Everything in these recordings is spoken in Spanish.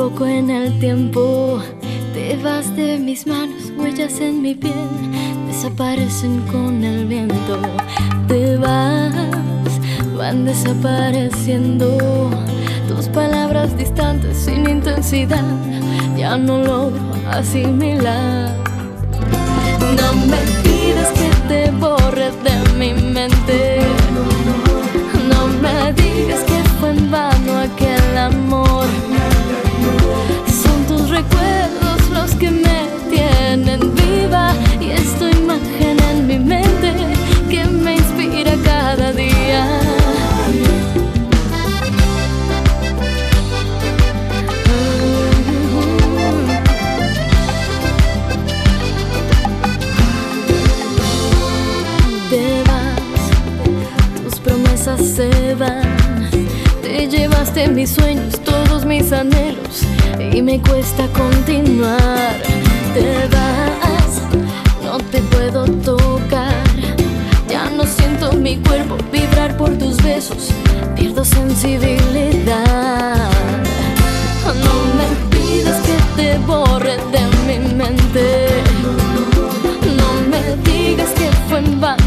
poco en el tiempo. Te vas de mis manos, huellas en mi piel, desaparecen con el viento. Te vas, van desapareciendo. Tus palabras distantes, sin intensidad, ya no logro asimilar. No me pides que te borres de mi mente. No me digas que fue en vano aquel amor recuerdos los que me tienen viva y es imagen en mi mente que me inspira cada día. Te tus promesas se van, te llevaste mis sueños mis anhelos y me cuesta continuar. Te vas, no te puedo tocar. Ya no siento mi cuerpo vibrar por tus besos, pierdo sensibilidad. No me pidas que te borre de mi mente. No me digas que fue en vano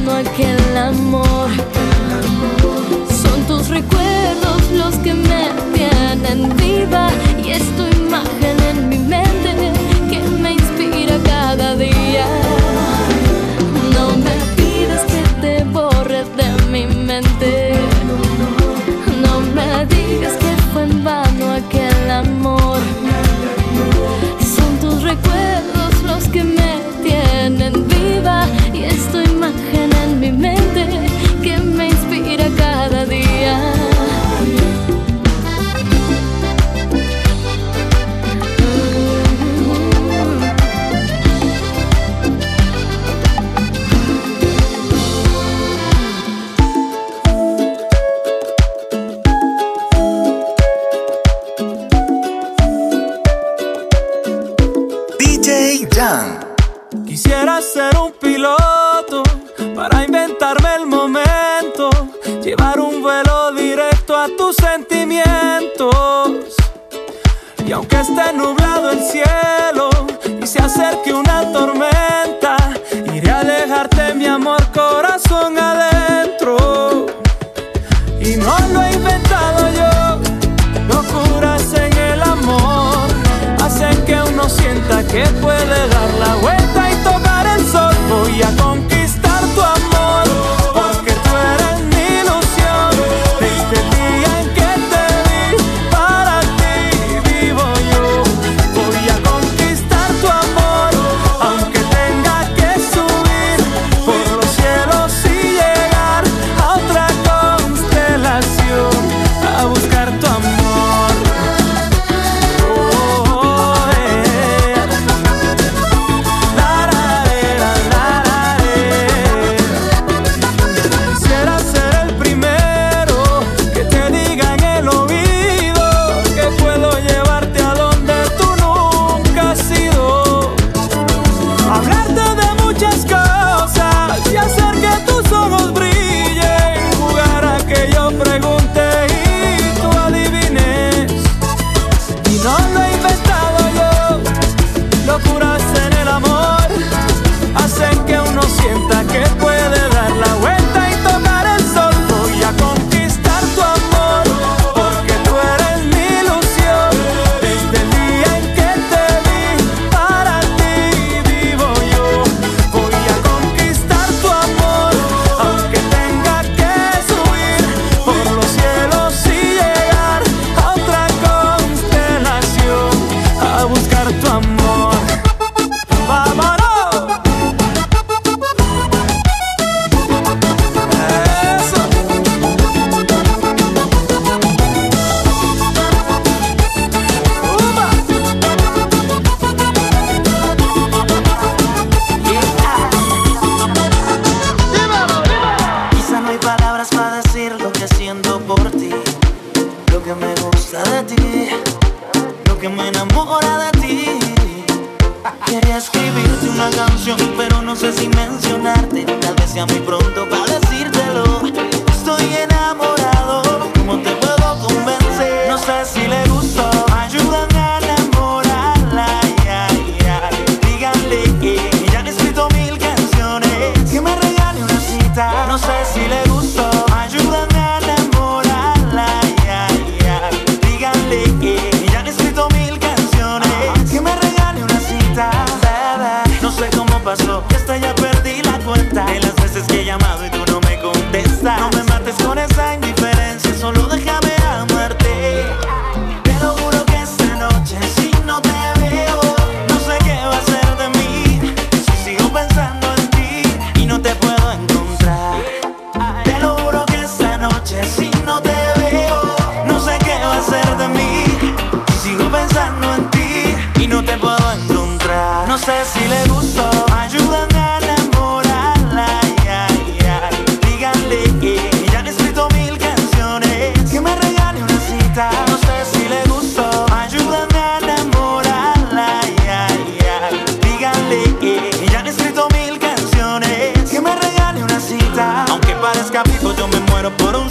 por la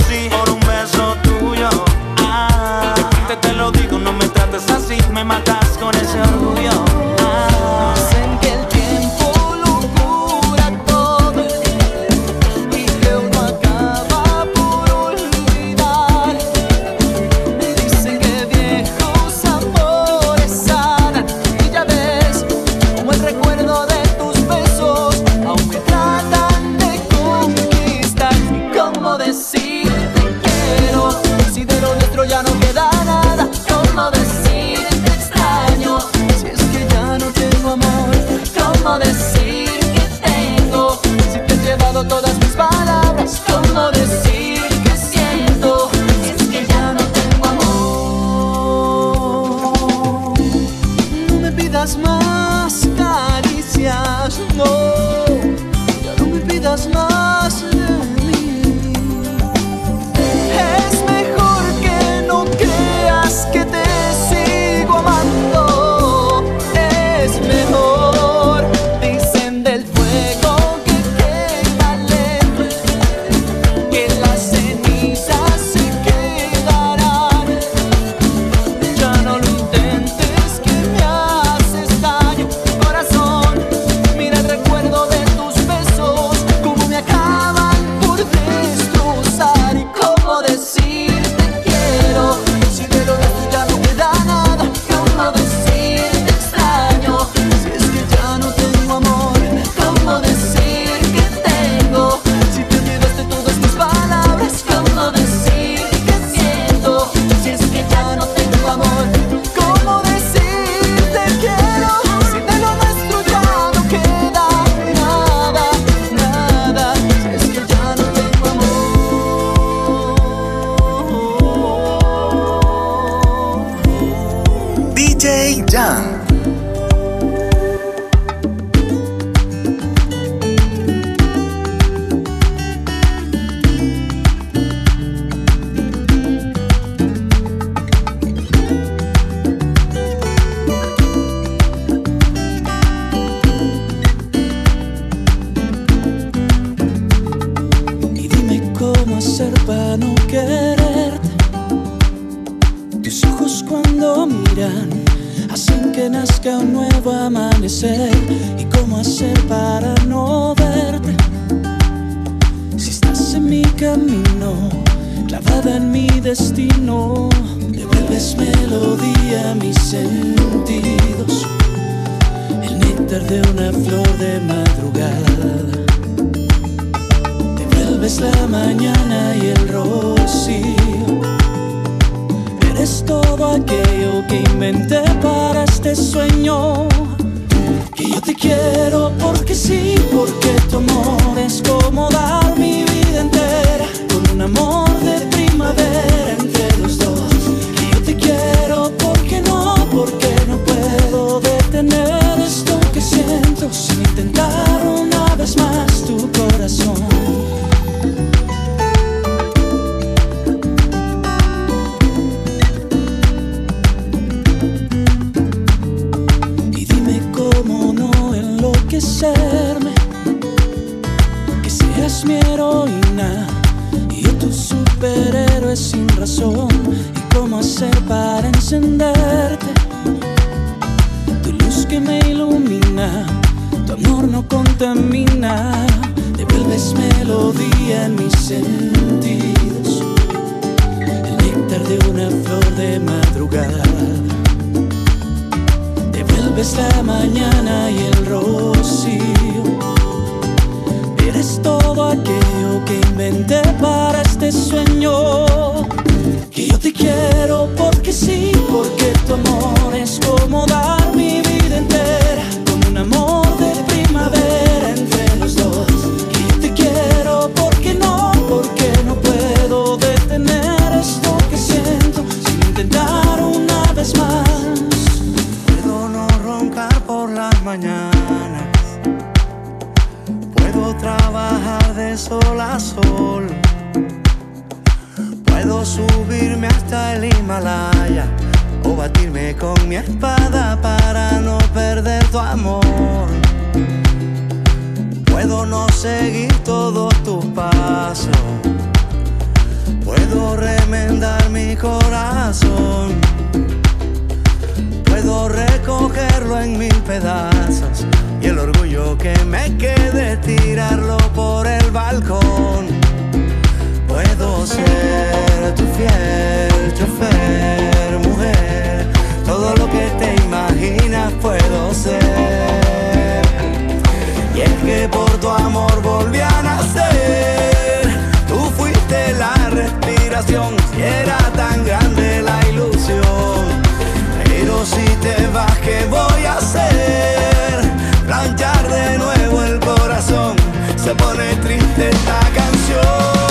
Subirme hasta el Himalaya o batirme con mi espada para no perder tu amor. Puedo no seguir todos tus pasos. Puedo remendar mi corazón. Puedo recogerlo en mil pedazos y el orgullo que me quede tirarlo por el balcón. Puedo ser tu fiel chofer, mujer, todo lo que te imaginas puedo ser. Y es que por tu amor volví a nacer, tú fuiste la respiración y era tan grande la ilusión. Pero si te vas, ¿qué voy a hacer? Planchar de nuevo el corazón, se pone triste esta canción.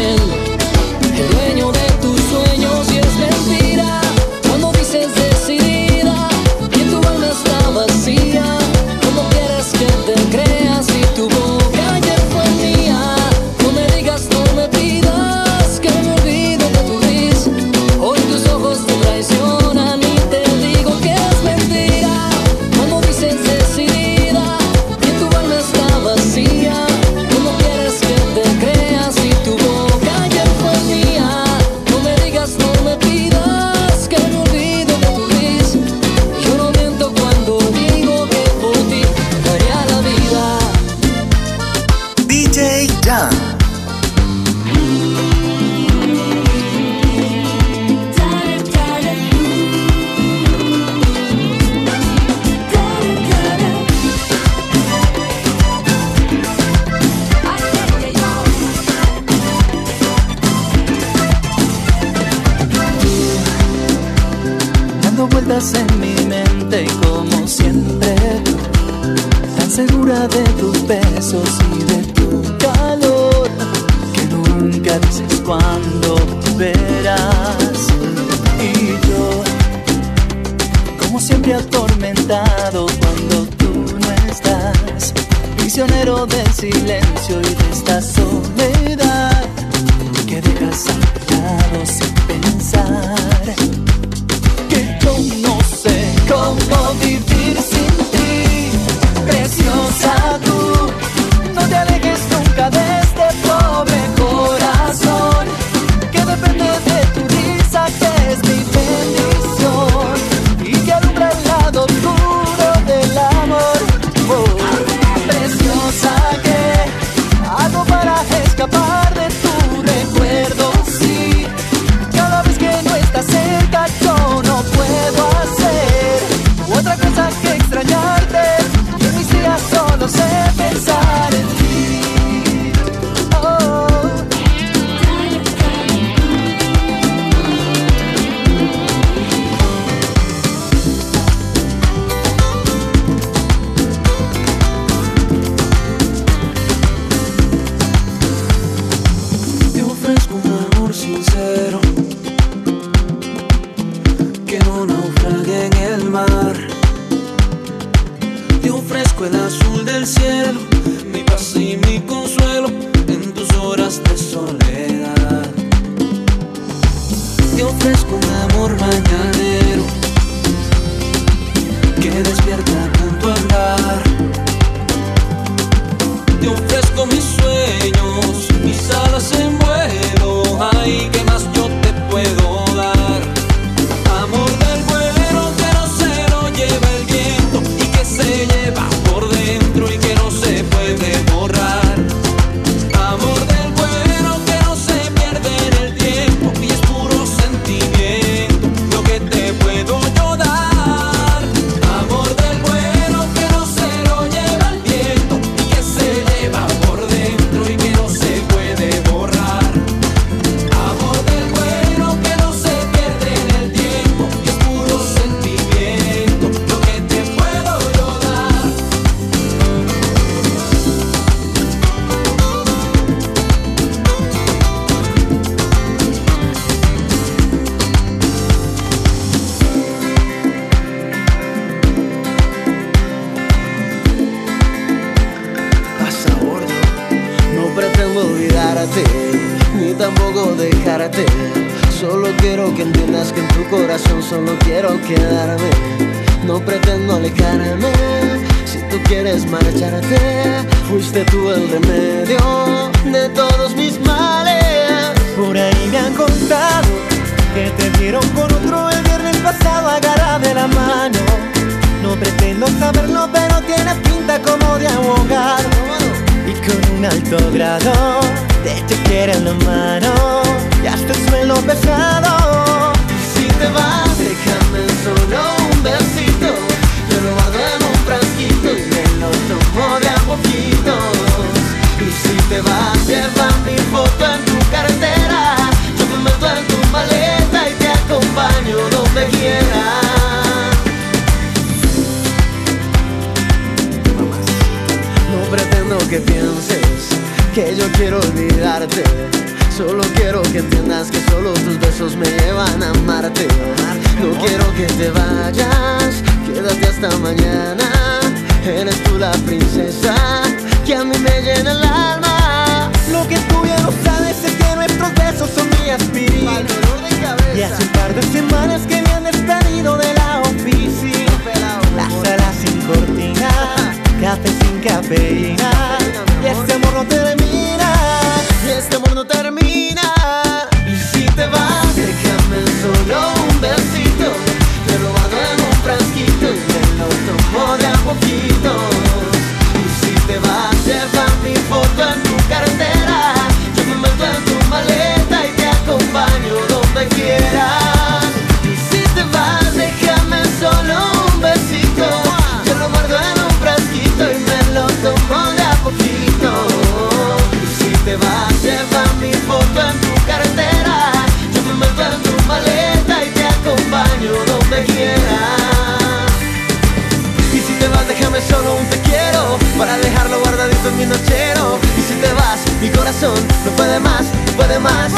in. Solo quiero que entiendas que solo tus besos me llevan a amarte. No quiero que te vayas, quédate hasta mañana. Eres tú la princesa que a mí me llena el alma. Lo que tú ya no sabes es que nuestros besos son mi aspirina. Y hace un par de semanas que me han despedido de la oficina. La salas sin cortinas Café sin cafeína. Y este amor no termina Y este amor no termina. Y si te vas Déjame solo un besito. Te lo mando en un frasquito Y te lo tomo de a poquito. Y si te vas Lleva mi foto en tu cartón Para dejarlo guardadito en mi nochero. Y si te vas, mi corazón no puede más, no puede más.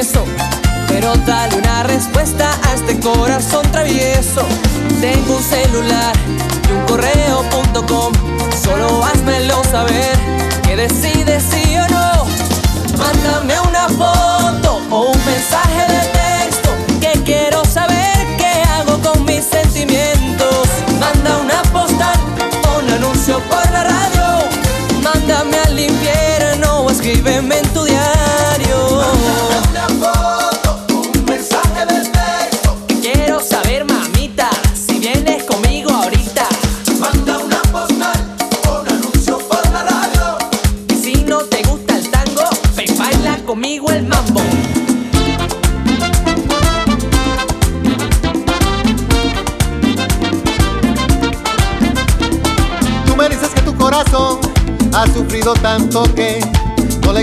Vivir con eso. Pero dale una respuesta a este corazón travieso. Tengo un celular y un correo.com. Solo házmelo saber que decides sí o no. Mándame una foto o un mensaje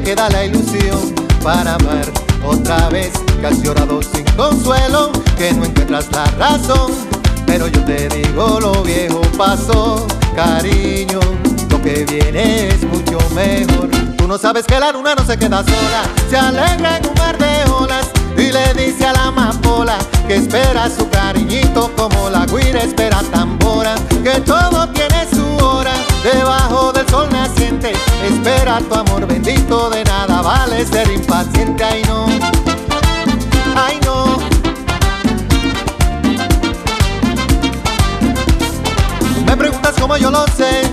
queda la ilusión para amar otra vez. Que has llorado sin consuelo, que no encuentras la razón. Pero yo te digo, lo viejo pasó, cariño. Lo que viene es mucho mejor. Tú no sabes que la luna no se queda sola, se alegra en un mar de olas. Y le dice a la amapola que espera su cariñito como la guira espera tambora, que todo tiene su hora debajo del sol naciente. Espera tu amor bendito, de vale ser impaciente. Ay no, ay no. Me preguntas cómo yo lo sé,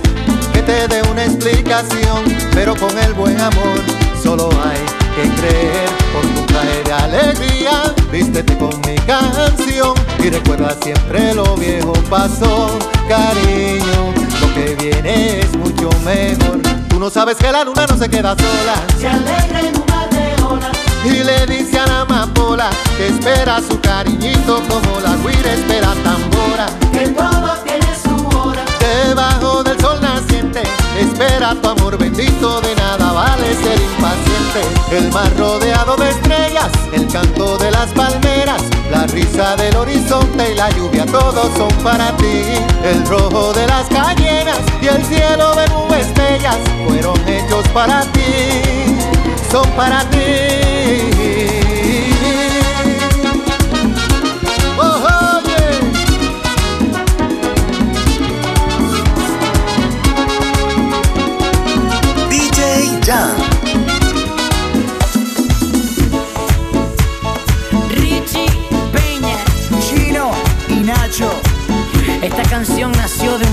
que te dé una explicación, pero con el buen amor solo hay que creer por tu de alegría. Vístete con mi canción y recuerda siempre lo viejo pasó, cariño. Lo que viene es mucho mejor. Tú no sabes que la luna no se queda sola. Se alegra en un mar de olas. Y le dice a la amapola que espera su cariñito como la guira espera tambora. Que todo tiene su hora. Debajo del espera tu amor bendito, de nada vale ser impaciente. El mar rodeado de estrellas, el canto de las palmeras, la risa del horizonte y la lluvia, todos son para ti. El rojo de las cañeras y el cielo de nubes bellas fueron hechos para ti, son para ti.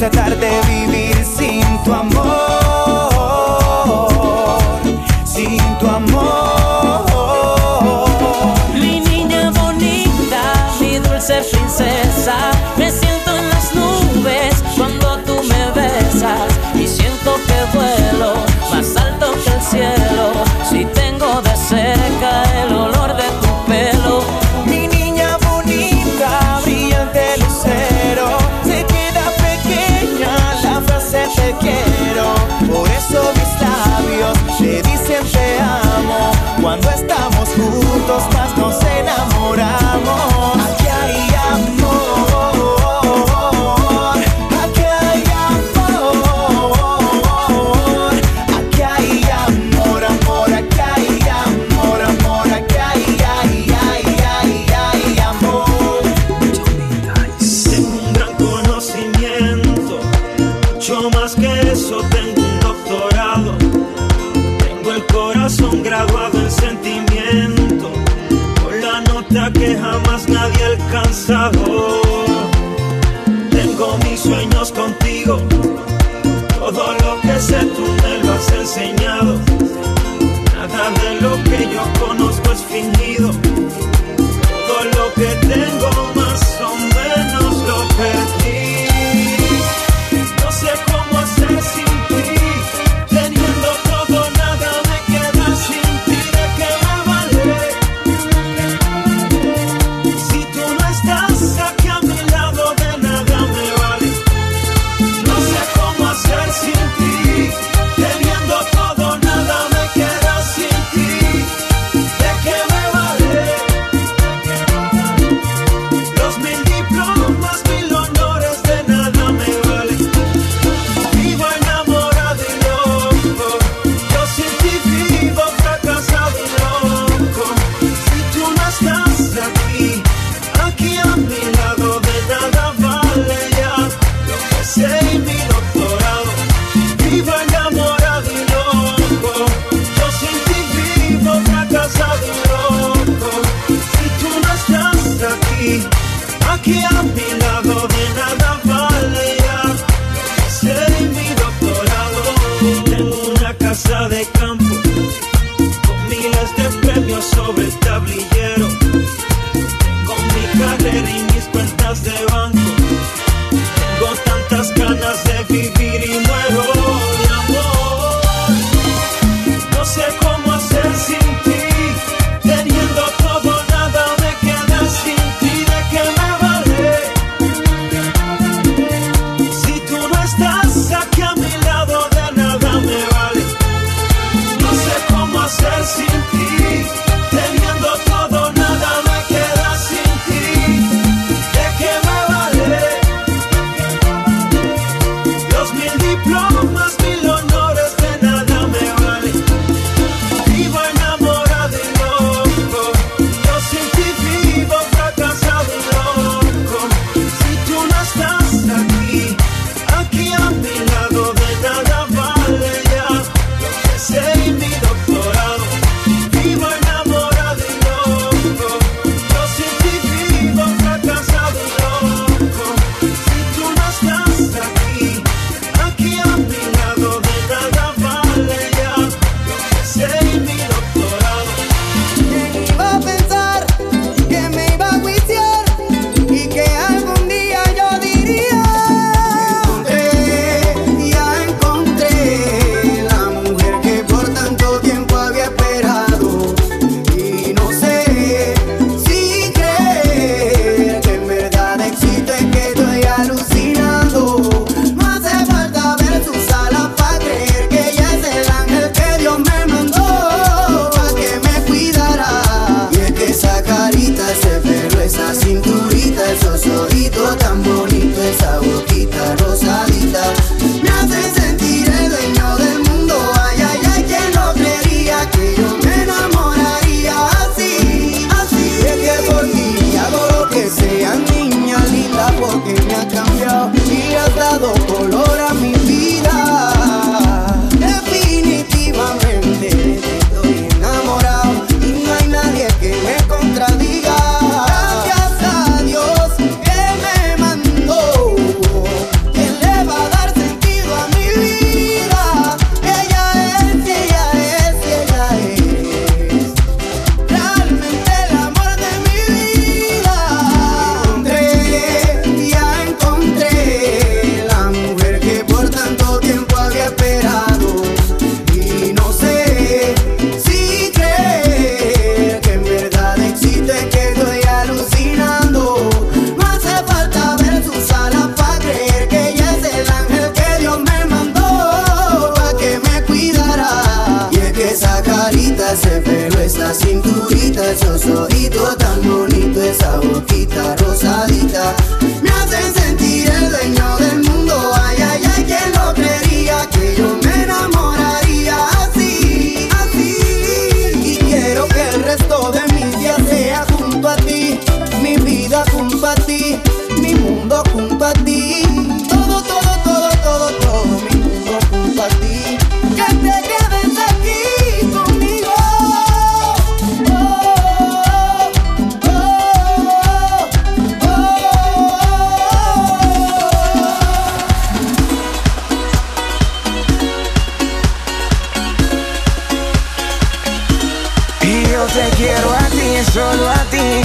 tratar de vivir juntos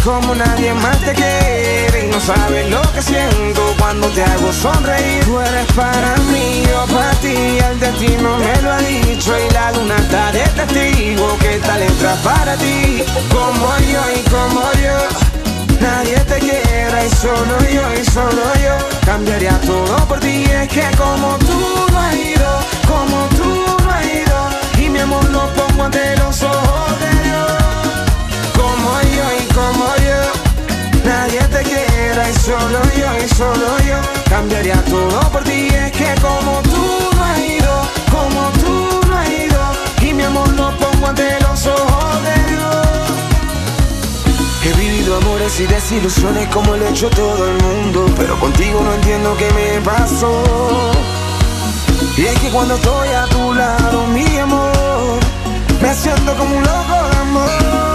como nadie más te quiere. Y no sabes lo que siento cuando te hago sonreír. Tú eres para mí, yo para ti. El destino me lo ha dicho y la luna está de testigo que esta letra es para ti. Como yo y como yo. Nadie te quiera y solo yo y solo yo Cambiaría todo por ti Es que como tú no has ido Como tú no has ido Y mi amor lo pongo ante los ojos Nadie te quiera y solo yo y solo yo Cambiaría todo por ti. Es que como tú no has ido Como tú no has ido Y mi amor lo pongo ante los ojos de Dios. He vivido amores y desilusiones como lo ha hecho todo el mundo Pero contigo no entiendo qué me pasó. Y es que cuando estoy a tu lado, mi amor Me siento como un loco de amor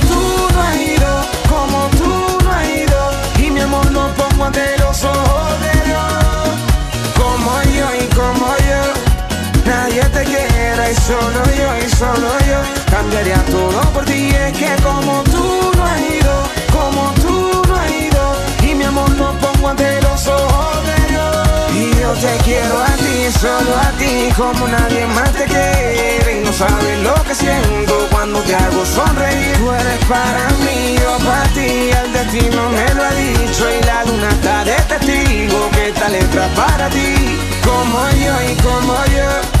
solo yo Cambiaría todo por ti Es que como tú no has ido Como tú no has ido Y mi amor lo pongo ante los ojos de Dios y yo te quiero a ti, solo a ti, como nadie más te quiere. Y no sabes lo que siento cuando te hago sonreír. Tú eres para mí, yo para ti, el destino me lo ha dicho. Y la luna está de testigo que esta letra para ti. Como yo y como yo,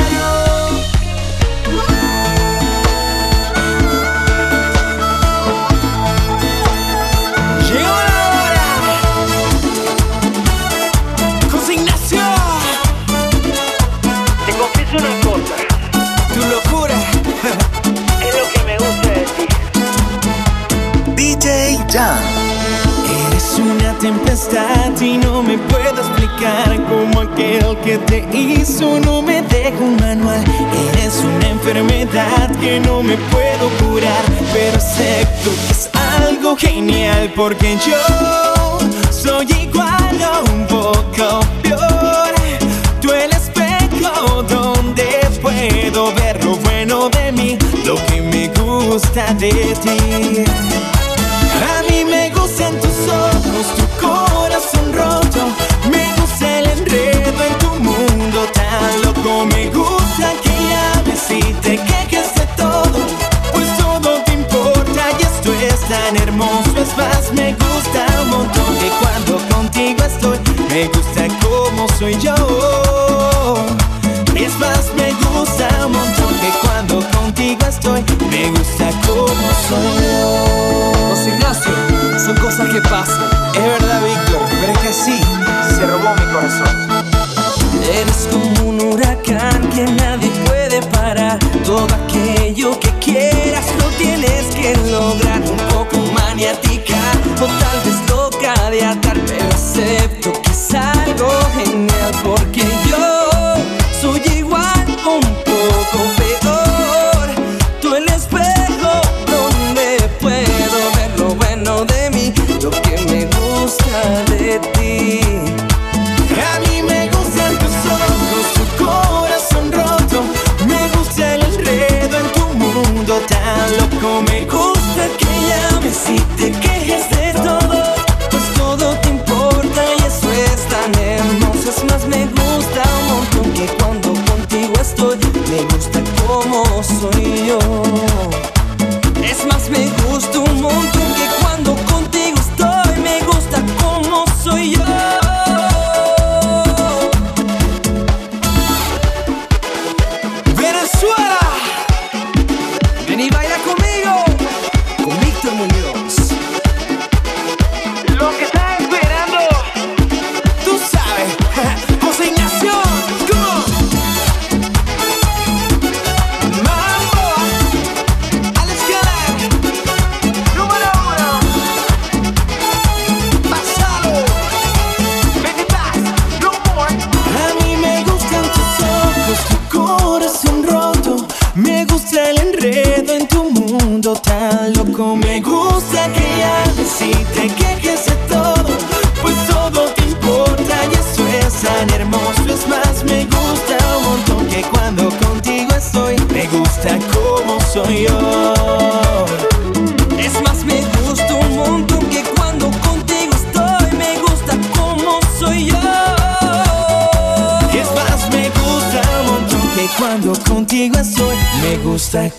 Eres una tempestad y no me puedo explicar como aquel que te hizo no me deja un manual. Eres una enfermedad que no me puedo curar, pero acepto que es algo genial porque yo soy igual o un poco peor. Tú el espejo donde puedo ver lo bueno de mí, lo que me gusta de ti. Gustan tus ojos, tu corazón roto. Me gusta el enredo en tu mundo tan loco. Me gusta que llames y te quejes de todo. Pues todo te importa y esto es tan hermoso. Es más, me gusta un montón que cuando contigo estoy, me gusta como soy yo. Es más, me gusta un montón que cuando contigo estoy, me gusta como soy. José Son cosas que pasan. Es verdad, Víctor, pero es que sí, se robó mi corazón. Eres como un huracán que nadie me gusta que llames si te quejes de todo. Pues todo te importa y eso es tan hermoso. Es más, me gusta un montón que cuando contigo estoy, me gusta como soy yo. Es más, me gusta un montón.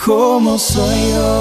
Como soy yo.